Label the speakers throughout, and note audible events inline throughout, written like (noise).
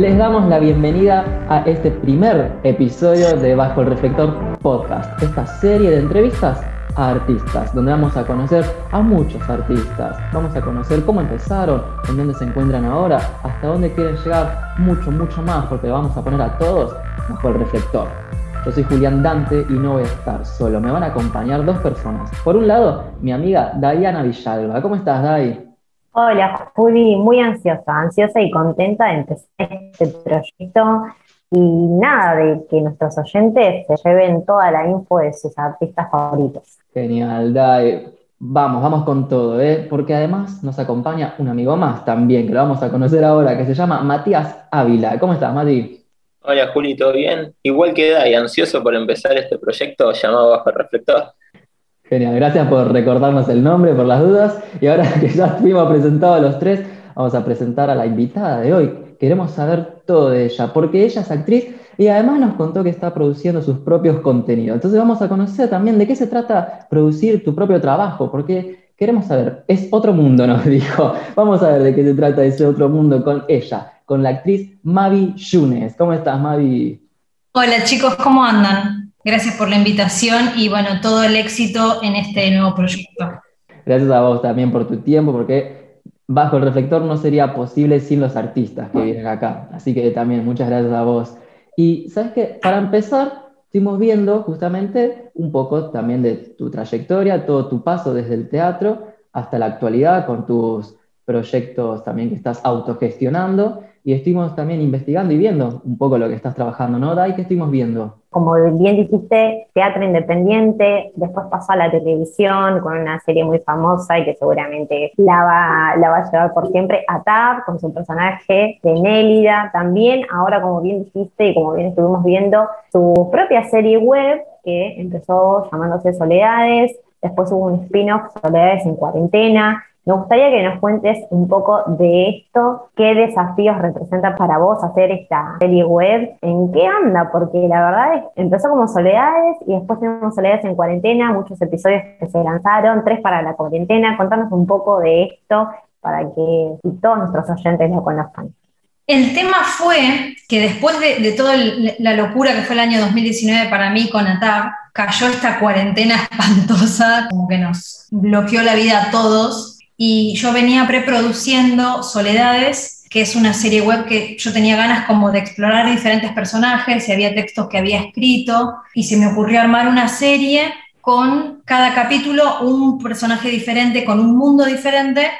Speaker 1: Les damos la bienvenida a este primer episodio de Bajo el Reflector Podcast, esta serie de entrevistas a artistas, donde vamos a conocer a muchos artistas, vamos a conocer cómo empezaron, en dónde se encuentran ahora, hasta dónde quieren llegar, mucho, mucho más, porque vamos a poner a todos bajo el reflector. Yo soy Julián Dante y no voy a estar solo, me van a acompañar dos personas. Por un lado, mi amiga Diana Villalba. ¿Cómo estás, Dai?
Speaker 2: Hola, Juli, muy ansiosa, ansiosa y contenta de empezar este proyecto y nada, de que nuestros oyentes se lleven toda la info de sus artistas favoritos.
Speaker 1: Genial, Dai. Vamos, vamos con todo, ¿eh? porque además nos acompaña un amigo más también, que lo vamos a conocer ahora, que se llama Matías Ávila. ¿Cómo estás, Mati?
Speaker 3: Hola, Juli, ¿todo bien? Igual que Dai, ansioso por empezar este proyecto llamado Bajo el Reflector.
Speaker 1: Genial, gracias por recordarnos el nombre, por las dudas. Y ahora (laughs) que ya fuimos presentados los tres, vamos a presentar a la invitada de hoy. Queremos saber todo de ella, porque ella es actriz y además nos contó que está produciendo sus propios contenidos. Entonces vamos a conocer también de qué se trata producir tu propio trabajo, porque queremos saber, es otro mundo, (laughs) nos dijo. Vamos a ver de qué se trata ese otro mundo con ella, con la actriz Mavi Yunes. ¿Cómo estás, Mavi?
Speaker 4: Hola chicos, ¿cómo andan? Gracias por la invitación y bueno, todo el éxito en este nuevo proyecto.
Speaker 1: Gracias a vos también por tu tiempo, porque bajo el reflector no sería posible sin los artistas que vienen acá. Así que también muchas gracias a vos. Y sabes que para empezar, estuvimos viendo justamente un poco también de tu trayectoria, todo tu paso desde el teatro hasta la actualidad con tus proyectos también que estás autogestionando y estuvimos también investigando y viendo un poco lo que estás trabajando, ¿no, Dai? ¿Qué estuvimos viendo?
Speaker 2: Como bien dijiste, teatro independiente, después pasó a la televisión con una serie muy famosa y que seguramente la va, la va a llevar por siempre, a Tab, con su personaje de Nélida, también ahora como bien dijiste y como bien estuvimos viendo, su propia serie web que empezó llamándose Soledades, después hubo un spin-off Soledades en cuarentena, me gustaría que nos cuentes un poco de esto, qué desafíos representa para vos hacer esta serie web, en qué anda, porque la verdad es empezó como Soledades y después tenemos Soledades en cuarentena, muchos episodios que se lanzaron, tres para la cuarentena. Contanos un poco de esto para que todos nuestros oyentes lo conozcan.
Speaker 4: El tema fue que después de, toda la locura que fue el año 2019 para mí con ATAP, cayó esta cuarentena (laughs) espantosa, como que nos bloqueó la vida a todos y yo venía preproduciendo Soledades, que es una serie web que yo tenía ganas como de explorar diferentes personajes y había textos que había escrito y se me ocurrió armar una serie con cada capítulo un personaje diferente, con un mundo diferente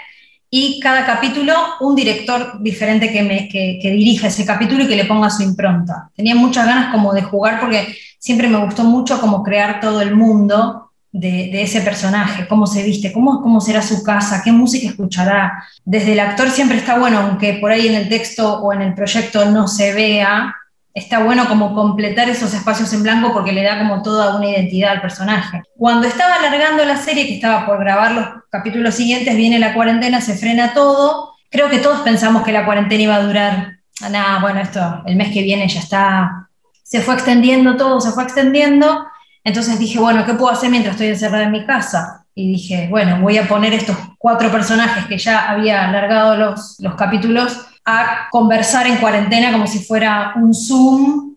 Speaker 4: y cada capítulo un director diferente que, me, que, dirija ese capítulo y que le ponga su impronta. Tenía muchas ganas como de jugar porque siempre me gustó mucho como crear todo el mundo de, ese personaje, cómo se viste, cómo, cómo será su casa, qué música escuchará. Desde el actor siempre está bueno, aunque por ahí en el texto o en el proyecto no se vea, está bueno como completar esos espacios en blanco porque le da como toda una identidad al personaje. Cuando estaba alargando la serie, que estaba por grabar los capítulos siguientes, viene la cuarentena, se frena todo. Creo que todos pensamos que la cuarentena iba a durar, nada, bueno, esto, el mes que viene ya está, se fue extendiendo todo, se fue extendiendo entonces dije, bueno, ¿qué puedo hacer mientras estoy encerrada en mi casa? Y dije, bueno, voy a poner estos cuatro personajes que ya había alargado los, los capítulos a conversar en cuarentena como si fuera un Zoom,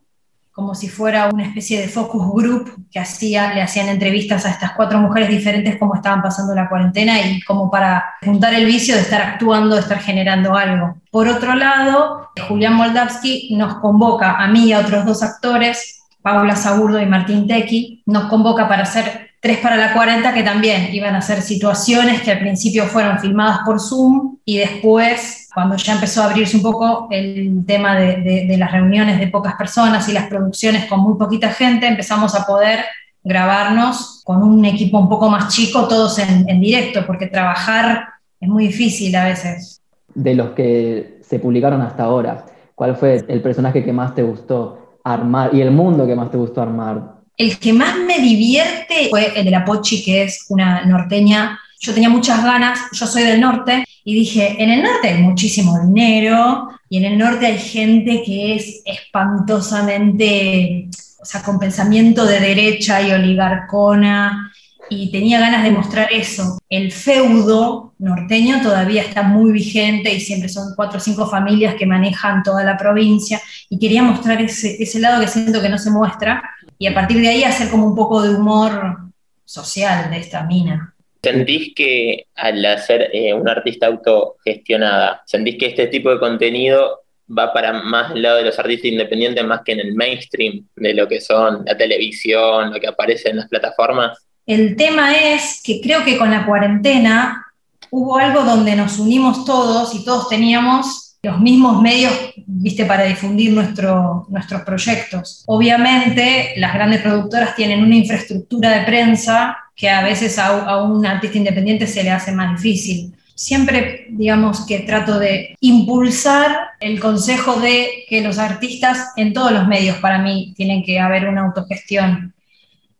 Speaker 4: como si fuera una especie de focus group que hacía, le hacían entrevistas a estas cuatro mujeres diferentes cómo estaban pasando la cuarentena y como para juntar el vicio de estar actuando, de estar generando algo. Por otro lado, Julián Moldavsky nos convoca a mí y a otros dos actores Paula Sagurdo y Martín Tequi, nos convoca para hacer tres para la 40 que también iban a ser situaciones que al principio fueron filmadas por Zoom y después, cuando ya empezó a abrirse un poco el tema de, las reuniones de pocas personas y las producciones con muy poquita gente, empezamos a poder grabarnos con un equipo un poco más chico, todos en directo, porque trabajar es muy difícil a veces.
Speaker 1: De los que se publicaron hasta ahora, ¿cuál fue el personaje que más te gustó? Armar y el mundo que más te gustó armar?
Speaker 4: El que más me divierte fue el de la Pochi, que es una norteña. Yo tenía muchas ganas, yo soy del norte, y dije, en el norte hay muchísimo dinero, y en el norte hay gente que es espantosamente, o sea, con pensamiento de derecha y oligarcona, y tenía ganas de mostrar eso. El feudo norteño todavía está muy vigente y siempre son cuatro o cinco familias que manejan toda la provincia y quería mostrar ese, ese lado que siento que no se muestra y a partir de ahí hacer como un poco de humor social de esta mina.
Speaker 3: ¿Sentís que al ser eh, una artista autogestionada, sentís que este tipo de contenido va para más lado de los artistas independientes más que en el mainstream de lo que son la televisión, lo que aparece en las plataformas?
Speaker 4: El tema es que creo que con la cuarentena hubo algo donde nos unimos todos y todos teníamos los mismos medios, viste, para difundir nuestro, nuestros proyectos. Obviamente, las grandes productoras tienen una infraestructura de prensa que a veces a, a un artista independiente se le hace más difícil siempre, digamos, que trato de impulsar el consejo de que los artistas en todos los medios para mí tienen que haber una autogestión.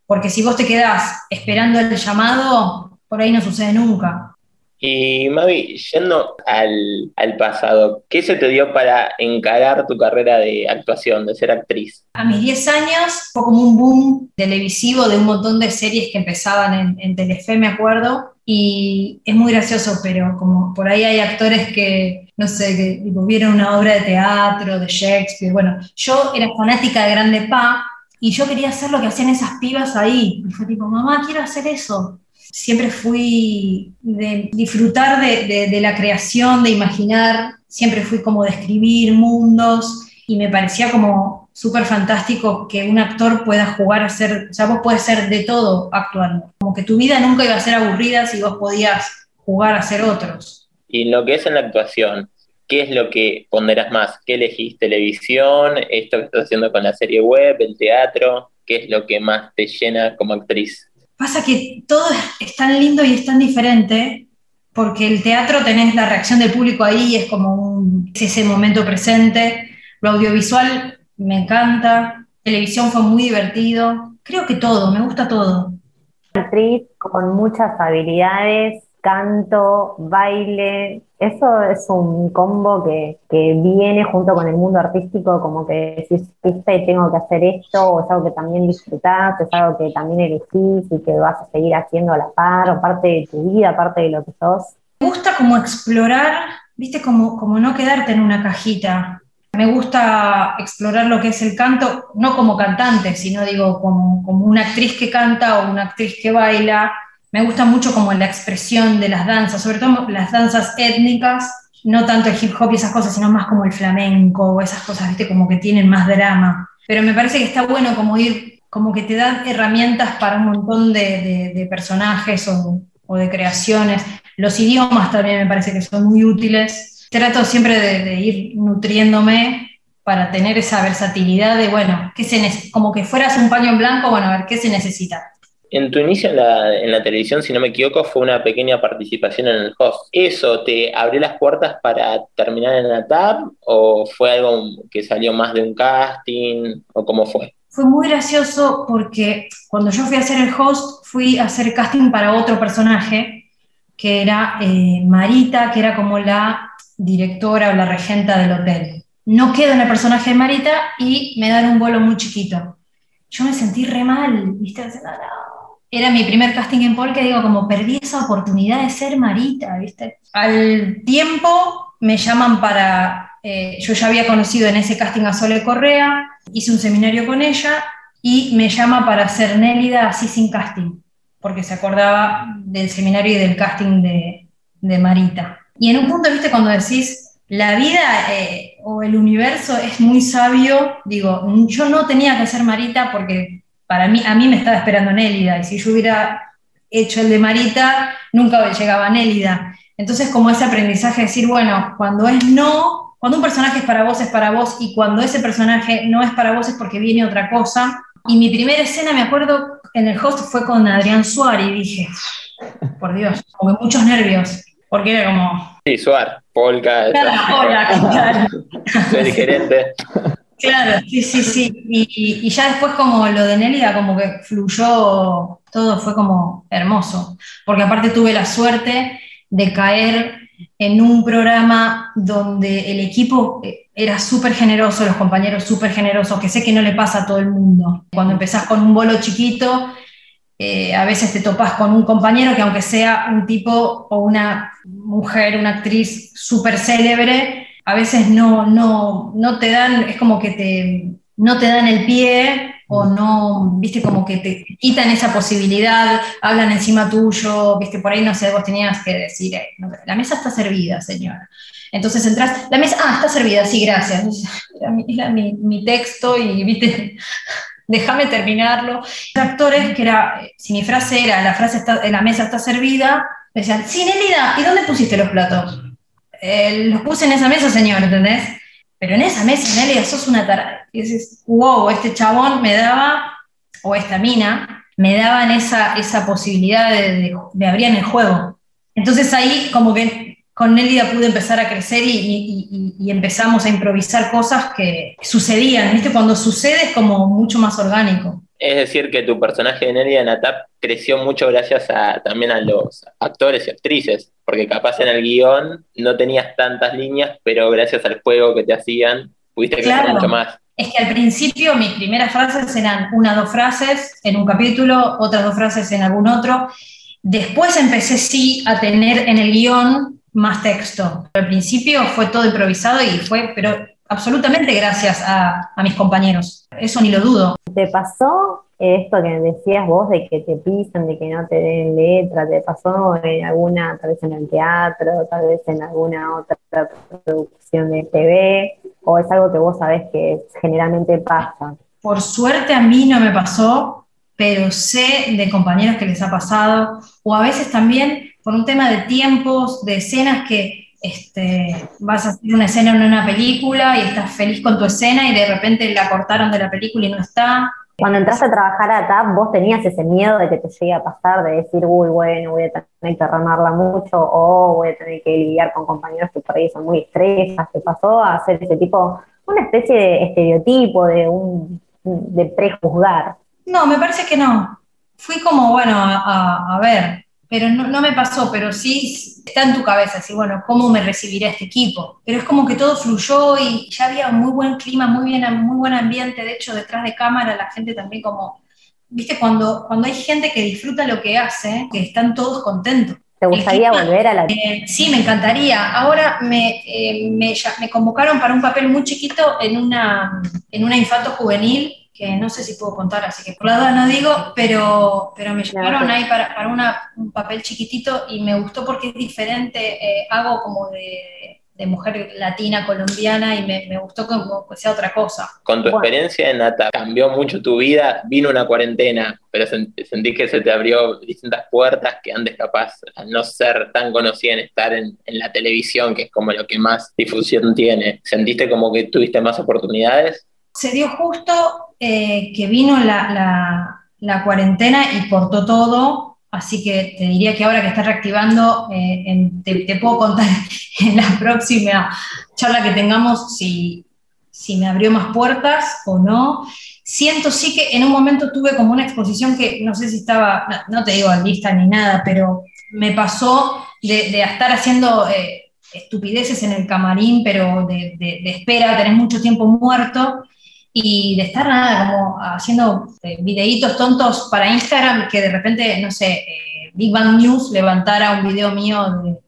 Speaker 4: Porque si vos te quedás esperando el llamado, por ahí no sucede nunca.
Speaker 3: Y Mavi, yendo al, al, pasado, ¿qué se te dio para encarar tu carrera de actuación, de ser actriz?
Speaker 4: A mis 10 años fue como un boom televisivo de un montón de series que empezaban en, en Telefe, me acuerdo, y es muy gracioso, pero como por ahí hay actores que, no sé, que vieron una obra de teatro, de Shakespeare, bueno, yo era fanática de Grande Pa y yo quería hacer lo que hacían esas pibas ahí. Y fue tipo, mamá, quiero hacer eso. Siempre fui de disfrutar de, la creación, de imaginar, siempre fui como de escribir mundos y me parecía como súper fantástico que un actor pueda jugar a ser, o sea, vos puedes ser de todo actuando. Como que tu vida nunca iba a ser aburrida si vos podías jugar a ser otros.
Speaker 3: Y lo que es en la actuación, ¿qué es lo que ponderas más? ¿Qué elegís? ¿Televisión? ¿Esto que estás haciendo con la serie web? ¿El teatro? ¿Qué es lo que más te llena como actriz?
Speaker 4: Pasa que todo es tan lindo y es tan diferente, porque el teatro tenés la reacción del público ahí, es como un, ese momento presente. Lo audiovisual me encanta. Televisión fue muy divertido. Creo que todo, me gusta todo.
Speaker 2: Actriz con muchas habilidades, canto, baile. Eso es un combo que, viene junto con el mundo artístico, como que decís, tengo que hacer esto, o es algo que también disfrutás, es algo que también elegís y que vas a seguir haciendo a la par, o parte de tu vida, parte de lo que sos.
Speaker 4: Me gusta como explorar, viste, como, como no quedarte en una cajita. Me gusta explorar lo que es el canto, no como cantante, sino digo como, como una actriz que canta o una actriz que baila. Me gusta mucho como la expresión de las danzas, sobre todo las danzas étnicas, no tanto el hip hop y esas cosas, sino más como el flamenco o esas cosas, viste, como que tienen más drama. Pero me parece que está bueno como ir, como que te dan herramientas para un montón de, personajes o, de creaciones. Los idiomas también me parece que son muy útiles trato siempre de, ir nutriéndome para tener esa versatilidad de, bueno, ¿qué se como que fueras un paño en blanco, bueno, a ver, ¿qué se necesita?
Speaker 3: En tu inicio en la, televisión, si no me equivoco, fue una pequeña participación en el host. ¿Eso te abrió las puertas para terminar en la TAP o fue algo que salió más de un casting o cómo fue?
Speaker 4: Fue muy gracioso porque cuando yo fui a hacer el host, fui a hacer casting para otro personaje que era eh, Marita, que era como la directora o la regenta del hotel. No quedo en el personaje de Marita y me dan un vuelo muy chiquito. Yo me sentí re mal, ¿viste? Era mi primer casting en Paul que digo, como perdí esa oportunidad de ser Marita, ¿viste? Al tiempo me llaman para, eh, yo ya había conocido en ese casting a Sole Correa, hice un seminario con ella y me llama para ser Nélida así sin casting, porque se acordaba del seminario y del casting de, de Marita. Y en un punto, viste, cuando decís, la vida eh, o el universo es muy sabio, digo, yo no tenía que ser Marita porque para mí, a mí me estaba esperando Nélida, y si yo hubiera hecho el de Marita, nunca llegaba a Nélida. Entonces, como ese aprendizaje de decir, bueno, cuando es no, cuando un personaje es para vos, es para vos, y cuando ese personaje no es para vos, es porque viene otra cosa. Y mi primera escena, me acuerdo, en el host fue con Adrián Suárez, y dije, por Dios, como muchos nervios. Porque era como.
Speaker 3: Sí, Suar, Polka.
Speaker 4: Claro, claro. (laughs)
Speaker 3: Soy gerente. (laughs)
Speaker 4: Claro, sí, sí, sí. Y, ya después, como lo de Nélida, como que fluyó, todo fue como hermoso. Porque aparte tuve la suerte de caer en un programa donde el equipo era súper generoso, los compañeros súper generosos, que sé que no le pasa a todo el mundo. Cuando empezás con un bolo chiquito, eh, a veces te topas con un compañero que aunque sea un tipo o una mujer, una actriz súper célebre, a veces no, no, no te dan, es como que te, no te dan el pie o no, viste, como que te quitan esa posibilidad, hablan encima tuyo, viste, por ahí no sé, vos tenías que decir, eh, la mesa está servida, señora. Entonces entras, la mesa, ah, está servida, sí, gracias. (laughs) Era, mi, mi, texto y, viste, (laughs) déjame terminarlo. Los actores, que era, si mi frase era, la frase está, la mesa está servida, decían, sí, Nelida, ¿y dónde pusiste los platos? Eh, los puse en esa mesa, señor, ¿entendés? Pero en esa mesa, Nelida, sos una tarada. Y dices, wow, este chabón me daba, o esta mina, me daban esa, esa posibilidad de, de, de abrir en el juego. Entonces ahí como que con Nélida pude empezar a crecer y, empezamos a improvisar cosas que sucedían, ¿viste? Cuando sucede es como mucho más orgánico.
Speaker 3: Es decir, que tu personaje de Nélida en ATAP creció mucho gracias a, también a los actores y actrices, porque capaz en el guion no tenías tantas líneas, pero gracias al juego que te hacían pudiste crecer mucho más.
Speaker 4: Es que al principio mis primeras frases eran una dos frases en un capítulo, otras dos frases en algún otro. Después empecé sí a tener en el guion más texto. Al principio fue todo improvisado y fue, pero absolutamente gracias a, mis compañeros. Eso ni lo dudo.
Speaker 2: ¿Te pasó esto que decías vos de que te pisan, de que no te den letra? ¿Te pasó en alguna, tal vez en el teatro, tal vez en alguna otra producción de TV? ¿O es algo que vos sabés que generalmente pasa?
Speaker 4: Por suerte a mí no me pasó, pero sé de compañeros que les ha pasado, o a veces también por un tema de tiempos, de escenas que este, vas a hacer una escena en una película y estás feliz con tu escena y de repente la cortaron de la película y no está.
Speaker 2: Cuando entraste a trabajar a TAP, vos tenías ese miedo de que te llegue a pasar, de decir, uy, bueno, voy a tener que remarla mucho o voy a tener que lidiar con compañeros que por ahí son muy estrellas. ¿Te pasó a hacer ese tipo, una especie de estereotipo, de, un, de prejuzgar?
Speaker 4: No, me parece que no. Fui como, bueno, a ver, pero no, me pasó, pero sí está en tu cabeza, así, bueno, ¿cómo me recibirá este equipo? Pero es como que todo fluyó y ya había muy buen clima, muy, bien, muy buen ambiente, de hecho, detrás de cámara la gente también como, viste, cuando, cuando hay gente que disfruta lo que hace, que están todos contentos.
Speaker 2: ¿Te gustaría volver a la...
Speaker 4: Eh, sí, me encantaría. Ahora me, eh, me, me, convocaron para un papel muy chiquito en una, en una infanto juvenil que no sé si puedo contar, así que por la duda no digo, pero, pero me llamaron ahí para, para una, un papel chiquitito y me gustó porque es diferente, eh, hago como de, de, mujer latina, colombiana, y me, me, gustó como que sea otra cosa.
Speaker 3: Con tu experiencia en Nata, ¿cambió mucho tu vida? Vino una cuarentena, pero sentí que se te abrió distintas puertas que antes capaz, al no ser tan conocida en estar en, en la televisión, que es como lo que más difusión tiene, ¿sentiste como que tuviste más oportunidades?
Speaker 4: Se dio justo eh, que vino la, la, cuarentena y cortó todo, así que te diría que ahora que está reactivando, eh, te, puedo contar (laughs) en la próxima charla que tengamos si, si me abrió más puertas o no. Siento sí que en un momento tuve como una exposición que no sé si estaba, no, te digo lista ni nada, pero me pasó de, estar haciendo eh, estupideces en el camarín, pero de espera, tenés mucho tiempo muerto y de estar nada como haciendo eh, videitos tontos para Instagram que de repente, no sé, eh, Big Bang News levantara un video mío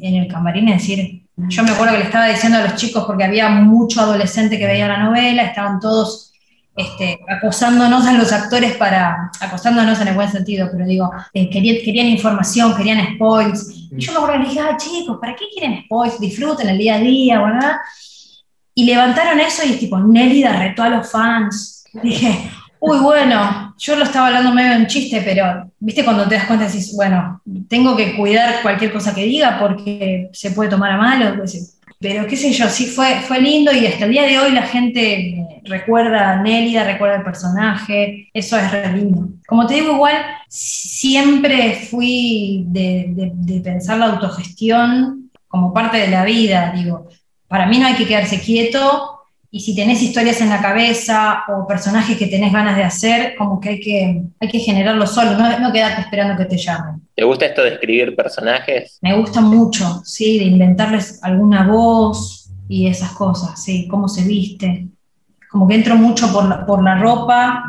Speaker 4: en el camarín y decir, yo me acuerdo que le estaba diciendo a los chicos porque había mucho adolescente que veía la novela, estaban todos este, acosándonos a los actores para, acosándonos en el buen sentido, pero digo, eh, querían, querían, información, querían spoils. Y yo me acuerdo que le dije, ah, chicos, ¿para qué quieren spoils? Disfruten el día a día, ¿verdad? Y levantaron eso y es tipo, Nélida retó a los fans. Dije, uy, bueno, yo lo estaba hablando medio en chiste, pero viste cuando te das cuenta decís, bueno, tengo que cuidar cualquier cosa que diga porque se puede tomar a mal. Pero qué sé yo, sí fue, fue lindo y hasta el día de hoy la gente recuerda a Nélida, recuerda el personaje, eso es re lindo. Como te digo, igual siempre fui de, de pensar la autogestión como parte de la vida, digo, para mí no hay que quedarse quieto y si tenés historias en la cabeza o personajes que tenés ganas de hacer, como que hay que, hay que generarlo solo, no, no quedarte esperando que te llamen.
Speaker 3: ¿Te gusta esto de escribir personajes?
Speaker 4: Me gusta mucho, sí, de inventarles alguna voz y esas cosas, sí, cómo se viste. Como que entro mucho por la, por la ropa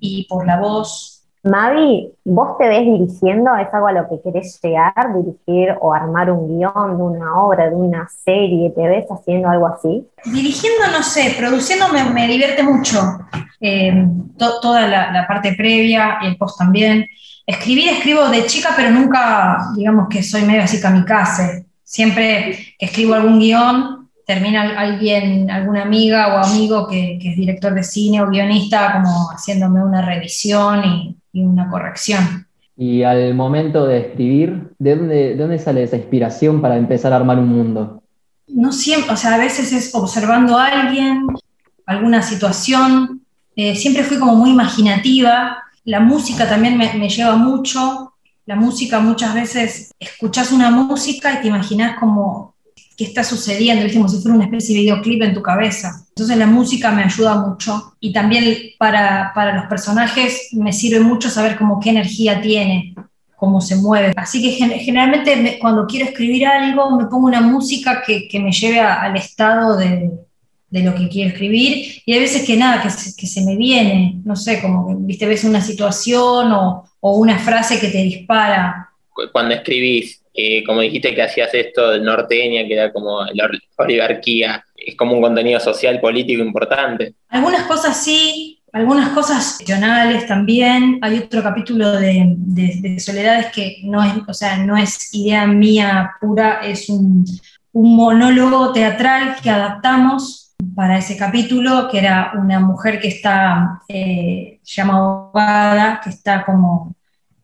Speaker 4: y por la voz
Speaker 2: Mavi, ¿vos te ves dirigiendo? ¿Es algo a lo que querés llegar? ¿Dirigir o armar un guion de una obra, de una serie? ¿Te ves haciendo algo así?
Speaker 4: Dirigiendo, no sé, produciendo me, divierte mucho. Eh, toda la, parte previa y el post también. Escribir, escribo de chica, pero nunca, digamos que soy medio así kamikaze. Siempre que escribo algún guion, termina alguien, alguna amiga o amigo que, que es director de cine o guionista, como haciéndome una revisión y y una corrección.
Speaker 1: Y al momento de escribir, ¿de dónde, dónde sale esa inspiración para empezar a armar un mundo?
Speaker 4: No siempre, o sea, a veces es observando a alguien, alguna situación. Eh, siempre fui como muy imaginativa. La música también me, me lleva mucho. La música muchas veces escuchas una música y te imaginas como qué está sucediendo, como si fuera una especie de videoclip en tu cabeza. Entonces la música me ayuda mucho y también para, para los personajes me sirve mucho saber cómo qué energía tiene, cómo se mueve. Así que generalmente cuando quiero escribir algo me pongo una música que, que me lleve al estado de, de, lo que quiero escribir y hay veces que nada, que se, que se me viene, no sé, como que viste, ves una situación o, o una frase que te dispara.
Speaker 3: Cuando escribís, como dijiste que hacías esto del norteña, que era como la oligarquía, es como un contenido social, político importante.
Speaker 4: Algunas cosas sí, algunas cosas regionales también. Hay otro capítulo de, Soledades que no es, o sea, no es idea mía pura, es un, monólogo teatral que adaptamos para ese capítulo, que era una mujer que está, eh, que está como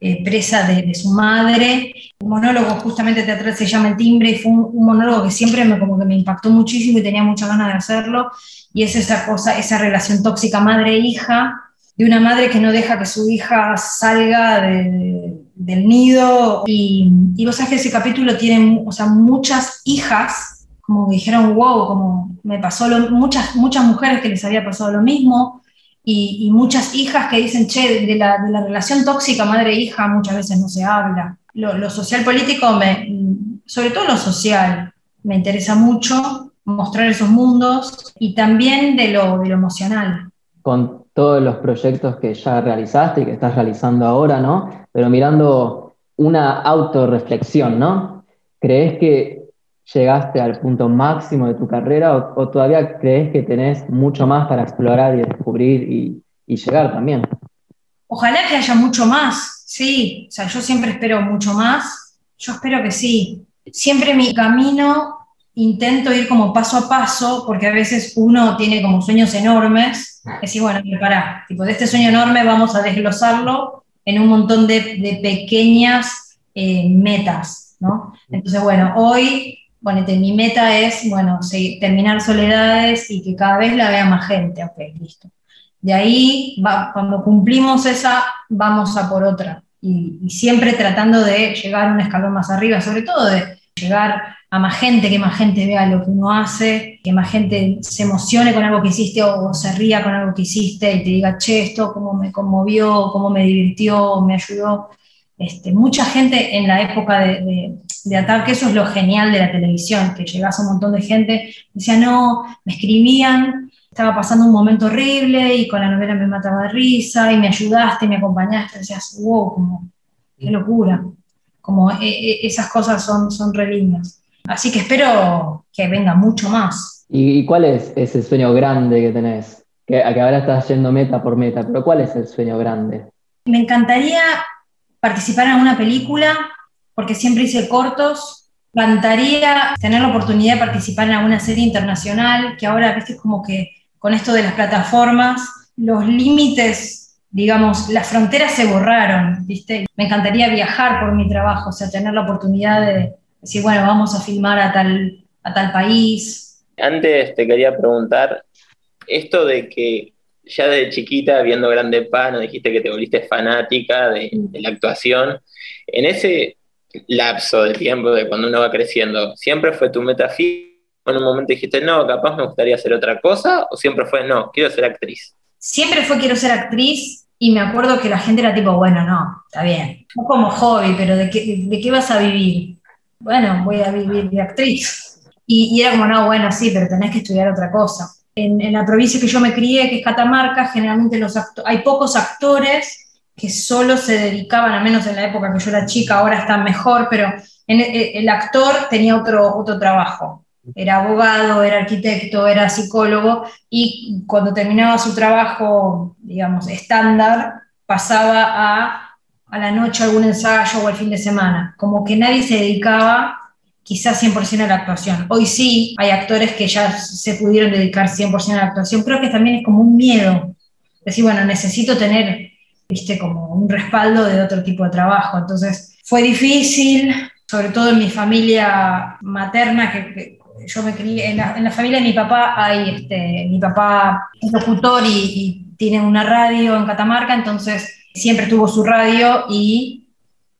Speaker 4: eh, presa de, su madre. Un monólogo justamente teatral se llama El Timbre y fue un, monólogo que siempre me, como que me impactó muchísimo y tenía muchas ganas de hacerlo. Y es esa cosa, esa relación tóxica madre-hija, de una madre que no deja que su hija salga del nido. Y, y vos sabés que ese capítulo tiene o sea, muchas hijas, como dijeron, wow, como me pasó lo, muchas, muchas mujeres que les había pasado lo mismo y, muchas hijas que dicen, che, de la, de la relación tóxica madre-hija muchas veces no se habla. Lo, social político, sobre todo lo social, me interesa mucho mostrar esos mundos y también de lo, de lo emocional.
Speaker 1: Con todos los proyectos que ya realizaste y que estás realizando ahora, ¿no? Pero mirando una autorreflexión, ¿no? ¿Crees que llegaste al punto máximo de tu carrera o, todavía crees que tenés mucho más para explorar y descubrir y, llegar también?
Speaker 4: Ojalá que haya mucho más, sí. O sea, yo siempre espero mucho más. Yo espero que sí. Siempre mi camino intento ir como paso a paso, porque a veces uno tiene como sueños enormes. Es decir, bueno, pará, tipo, de este sueño enorme vamos a desglosarlo en un montón de, pequeñas eh, metas, ¿no? Entonces, bueno, hoy ponete, mi meta es, bueno, terminar Soledades y que cada vez la vea más gente, ok, listo. De ahí, va, cuando cumplimos esa, vamos a por otra. Y, siempre tratando de llegar un escalón más arriba, sobre todo de llegar a más gente, que más gente vea lo que uno hace, que más gente se emocione con algo que hiciste o, se ría con algo que hiciste y te diga, che, esto cómo me conmovió, cómo me divirtió, me ayudó. Este, mucha gente en la época de, de, ataque, eso es lo genial de la televisión, que llegas a un montón de gente, decía, no, me escribían, estaba pasando un momento horrible y con la novela me mataba de risa y me ayudaste, me acompañaste, decías, wow, como, qué locura, como e, e, esas cosas son, son re lindas. Así que espero que venga mucho más.
Speaker 1: ¿Y, cuál es ese sueño grande que tenés? Que, que ahora estás yendo meta por meta, pero ¿cuál es el sueño grande?
Speaker 4: Me encantaría participar en una película, porque siempre hice cortos. Plantaría tener la oportunidad de participar en alguna serie internacional, que ahora, viste, como que con esto de las plataformas, los límites, digamos, las fronteras se borraron, viste. Me encantaría viajar por mi trabajo, o sea, tener la oportunidad de decir, bueno, vamos a filmar a tal, a tal país.
Speaker 3: Antes te quería preguntar, esto de que ya de chiquita, viendo Grande Pano, dijiste que te volviste fanática de, la actuación. En ese lapso de tiempo de cuando uno va creciendo, ¿siempre fue tu meta ¿O en un momento dijiste, no, capaz me gustaría hacer otra cosa? ¿O siempre fue, no, quiero ser actriz?
Speaker 4: Siempre fue quiero ser actriz y me acuerdo que la gente era tipo, bueno, no, está bien, no como hobby, pero ¿de qué, de qué vas a vivir? Bueno, voy a vivir de actriz. Y, y era como, no, bueno, sí, pero tenés que estudiar otra cosa en, la provincia que yo me crié, que es Catamarca, generalmente los hay pocos actores que solo se dedicaban, al menos en la época que yo era chica, ahora están mejor, pero el actor tenía otro, otro trabajo. Era abogado, era arquitecto, era psicólogo y cuando terminaba su trabajo, digamos, estándar, pasaba a, a la noche algún ensayo o el fin de semana. Como que nadie se dedicaba quizás 100% a la actuación. Hoy sí hay actores que ya se pudieron dedicar 100% a la actuación. Creo que también es como un miedo. Decir, bueno, necesito tener, viste, como un respaldo de otro tipo de trabajo. Entonces, fue difícil, sobre todo en mi familia materna, que, yo me crié, en la, familia de mi papá hay, este, mi papá es locutor y, y tiene una radio en Catamarca, entonces siempre tuvo su radio y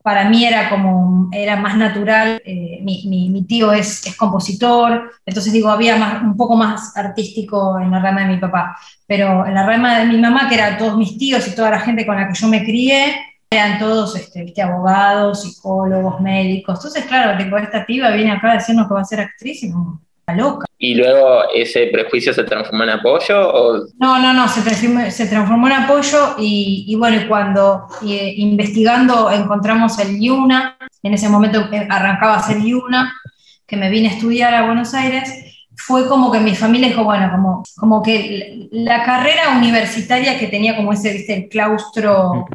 Speaker 4: para mí era como, era más natural, eh, mi, tío es, es, compositor, entonces digo, había más, un poco más artístico en la rama de mi papá, pero en la rama de mi mamá, que eran todos mis tíos y toda la gente con la que yo me crié, eran todos este, abogados, psicólogos, médicos, entonces claro, tipo, esta piba viene acá a decirnos que va a ser actriz y no, loca.
Speaker 3: ¿Y luego ese prejuicio se transformó en apoyo? O?
Speaker 4: No, no, no, se transformó, se transformó en apoyo y, y bueno, cuando eh, investigando encontramos el Yuna, en ese momento arrancaba a ser Yuna, que me vine a estudiar a Buenos Aires, fue como que mi familia dijo, bueno, como, como que la carrera universitaria que tenía como ese, viste, el claustro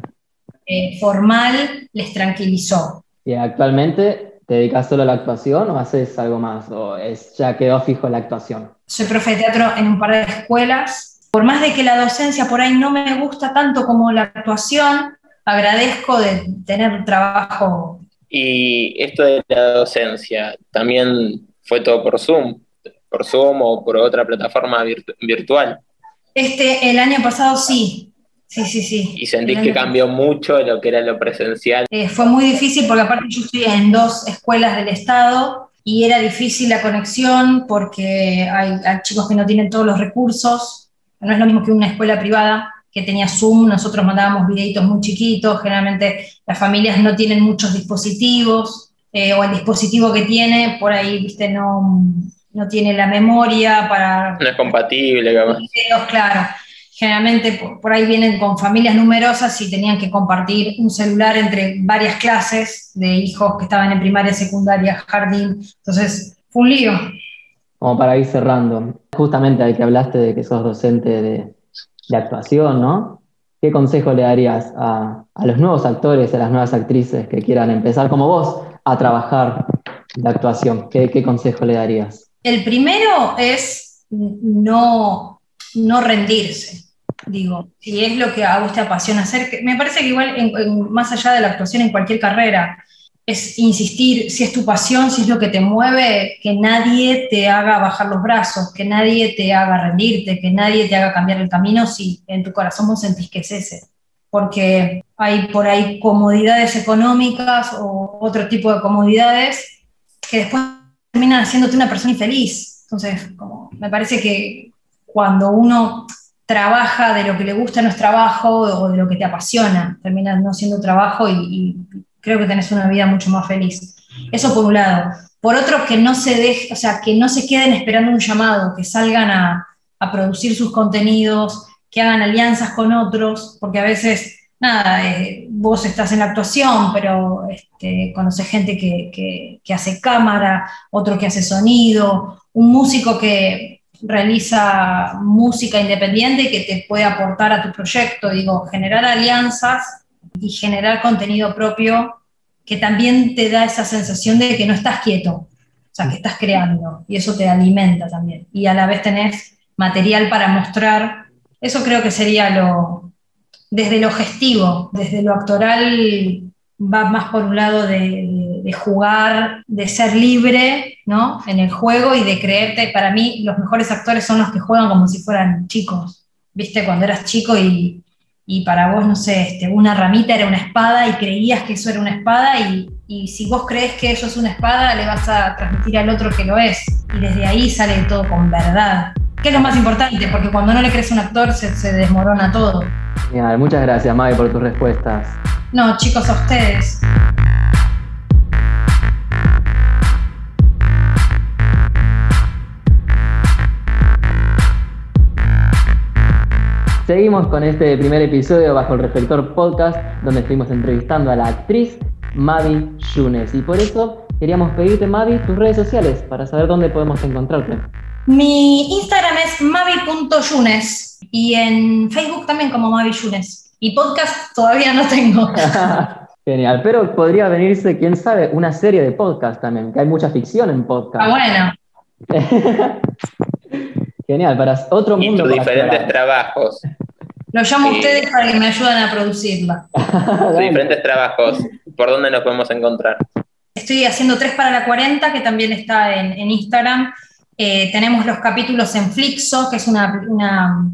Speaker 4: eh, formal les tranquilizó.
Speaker 1: Y actualmente ¿Te dedicas solo a la actuación o haces algo más? ¿O es, ya quedó fijo la actuación?
Speaker 4: Soy profe de teatro en un par de escuelas. Por más de que la docencia por ahí no me gusta tanto como la actuación, agradezco de tener un trabajo.
Speaker 3: Y esto de la docencia, ¿también fue todo por Zoom? ¿Por Zoom o por otra plataforma virtual?
Speaker 4: Este, el año pasado sí, Sí, sí, sí.
Speaker 3: ¿Y sentís que cambió mucho lo que era lo presencial?
Speaker 4: Eh, fue muy difícil porque aparte yo estoy en dos escuelas del Estado y era difícil la conexión porque hay, chicos que no tienen todos los recursos. No es lo mismo que una escuela privada que tenía Zoom, nosotros mandábamos videitos muy chiquitos, generalmente las familias no tienen muchos dispositivos eh, o el dispositivo que tiene por ahí, viste, no, no tiene la memoria para...
Speaker 3: No es compatible, digamos.
Speaker 4: claro generalmente por, ahí vienen con familias numerosas y tenían que compartir un celular entre varias clases de hijos que estaban en primaria, secundaria, jardín. Entonces, fue un lío.
Speaker 1: Como para ir cerrando, justamente al que hablaste de que sos docente de, actuación, ¿no? ¿Qué consejo le darías a, los nuevos actores, a las nuevas actrices que quieran empezar como vos a trabajar la actuación? ¿Qué, qué consejo le darías?
Speaker 4: El primero es no, no rendirse digo, si es lo que a vos te apasiona hacer, me parece que igual, más allá de la actuación en cualquier carrera, es insistir, si es tu pasión, si es lo que te mueve, que nadie te haga bajar los brazos, que nadie te haga rendirte, que nadie te haga cambiar el camino si en tu corazón vos sentís que es ese. Porque hay por ahí comodidades económicas o otro tipo de comodidades que después terminan haciéndote una persona infeliz. Entonces, como, me parece que cuando uno trabaja de lo que le gusta no es trabajo o de lo que te apasiona, termina no siendo trabajo y, creo que tenés una vida mucho más feliz. Eso por un lado. Por otro, que no se deje, o sea, que no se queden esperando un llamado, que salgan a, producir sus contenidos, que hagan alianzas con otros, porque a veces, nada, eh, vos estás en la actuación, pero este, conoces gente que, que hace cámara, otro que hace sonido, un músico que realiza música independiente que te puede aportar a tu proyecto, digo, generar alianzas y generar contenido propio que también te da esa sensación de que no estás quieto, o sea, que estás creando y eso te alimenta también. Y a la vez tenés material para mostrar, eso creo que sería lo, desde lo gestivo, desde lo actoral va más por un lado de de jugar, de ser libre ¿no? en el juego y de creerte. Para mí, los mejores actores son los que juegan como si fueran chicos. ¿Viste? Cuando eras chico y, y para vos, no sé, este, una ramita era una espada y creías que eso era una espada y, y, si vos crees que eso es una espada, le vas a transmitir al otro que lo es. Y desde ahí sale todo con verdad. Que es lo más importante, porque cuando no le crees a un actor se, se desmorona todo.
Speaker 1: muchas gracias, Mavi, por tus respuestas.
Speaker 4: No, chicos, a ustedes.
Speaker 1: Seguimos con este primer episodio bajo el Reflector Podcast, donde estuvimos entrevistando a la actriz Mavi Yunes. Y por eso queríamos pedirte, Mavi, tus redes sociales para saber dónde podemos encontrarte.
Speaker 4: Mi Instagram es mavi.yunes y en Facebook también como Mavi Yunes. Y podcast todavía no tengo. (laughs) (laughs)
Speaker 1: Genial, pero podría venirse, quién sabe, una serie de podcast también, que hay mucha ficción en podcast.
Speaker 4: Ah, bueno. (laughs)
Speaker 1: Genial, para otro
Speaker 3: y
Speaker 1: mundo.
Speaker 3: tus
Speaker 1: para
Speaker 3: diferentes
Speaker 1: explorar.
Speaker 3: trabajos.
Speaker 4: Lo llamo a
Speaker 3: Sí.
Speaker 4: ustedes para que me ayuden a producirla. (laughs)
Speaker 3: Tus diferentes trabajos. ¿Por dónde nos podemos encontrar?
Speaker 4: Estoy haciendo 3 para la 40, que también está en, en Instagram. Eh, tenemos los capítulos en Flixo, que es una, una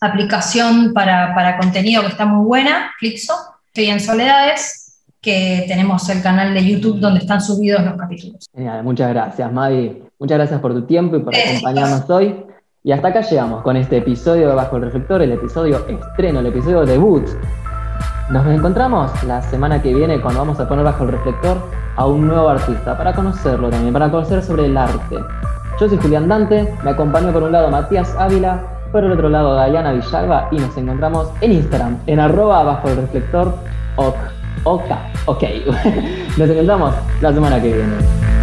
Speaker 4: aplicación para, para contenido que está muy buena, Flixo. Estoy en Soledades, que tenemos el canal de YouTube donde están subidos los capítulos.
Speaker 1: Genial, muchas gracias, Mavi. Muchas gracias por tu tiempo y por
Speaker 4: Gracias.
Speaker 1: acompañarnos hoy. Y hasta acá llegamos con este episodio de Bajo el Reflector, el episodio estreno, el episodio debut. Nos encontramos la semana que viene cuando vamos a poner bajo el reflector a un nuevo artista para conocerlo también, para conocer sobre el arte. Yo soy Julián Dante, me acompañó por un lado Matías Ávila, por el otro lado Dayana Villalba y nos encontramos en Instagram, en arroba bajo el reflector ok. Ok, ok. (laughs) Nos encontramos la semana que viene.